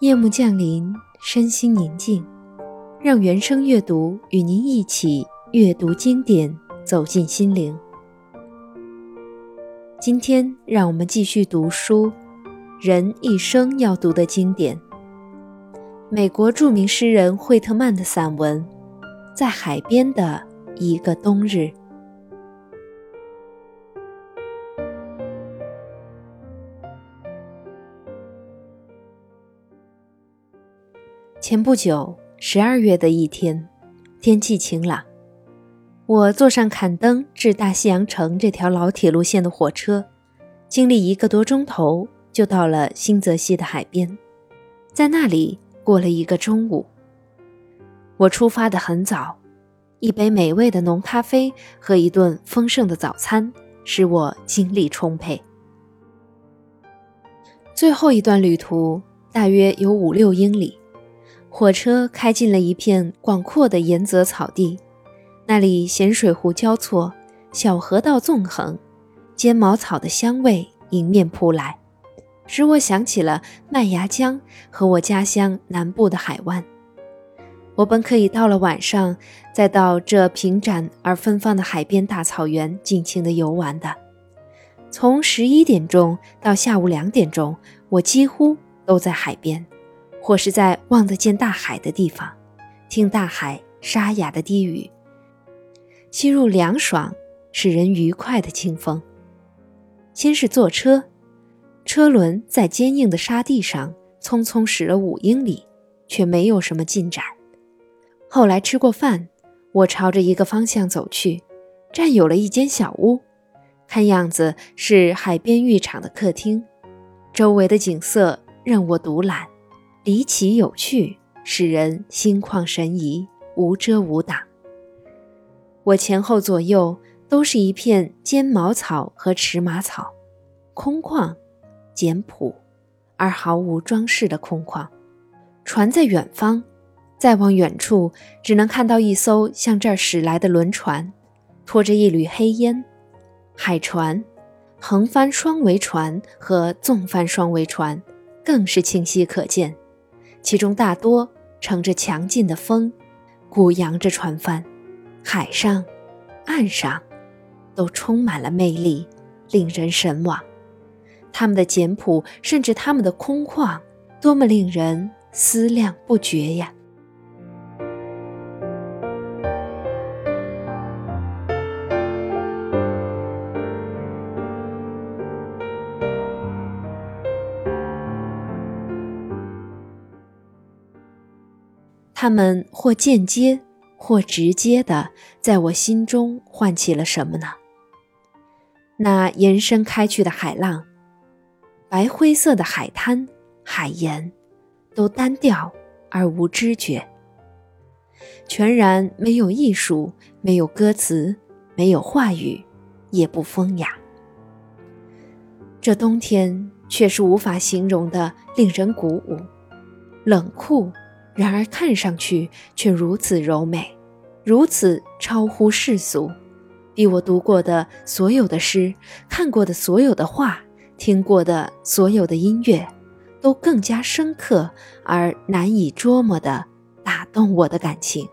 夜幕降临，身心宁静，让原声阅读与您一起阅读经典，走进心灵。今天，让我们继续读书，人一生要读的经典——美国著名诗人惠特曼的散文《在海边的一个冬日》。前不久，十二月的一天，天气晴朗。我坐上坎登至大西洋城这条老铁路线的火车，经历一个多钟头，就到了新泽西的海边，在那里过了一个中午。我出发的很早，一杯美味的浓咖啡和一顿丰盛的早餐使我精力充沛。最后一段旅途大约有五六英里。火车开进了一片广阔的盐泽草地，那里咸水湖交错，小河道纵横，尖毛草的香味迎面扑来，使我想起了麦芽江和我家乡南部的海湾。我本可以到了晚上，再到这平展而芬芳的海边大草原尽情地游玩的。从十一点钟到下午两点钟，我几乎都在海边。或是在望得见大海的地方，听大海沙哑的低语，吸入凉爽、使人愉快的清风。先是坐车，车轮在坚硬的沙地上匆匆驶了五英里，却没有什么进展。后来吃过饭，我朝着一个方向走去，占有了一间小屋，看样子是海边浴场的客厅。周围的景色任我独揽。离奇有趣，使人心旷神怡，无遮无挡。我前后左右都是一片尖毛草和尺马草，空旷、简朴而毫无装饰的空旷。船在远方，再往远处只能看到一艘向这儿驶来的轮船，拖着一缕黑烟。海船、横帆双桅船和纵帆双桅船更是清晰可见。其中大多乘着强劲的风，鼓扬着船帆，海上、岸上，都充满了魅力，令人神往。他们的简朴，甚至他们的空旷，多么令人思量不绝呀！他们或间接，或直接的，在我心中唤起了什么呢？那延伸开去的海浪，白灰色的海滩、海盐，都单调而无知觉，全然没有艺术，没有歌词，没有话语，也不风雅。这冬天却是无法形容的，令人鼓舞，冷酷。然而看上去却如此柔美，如此超乎世俗，比我读过的所有的诗、看过的所有的画、听过的所有的音乐，都更加深刻而难以捉摸的打动我的感情。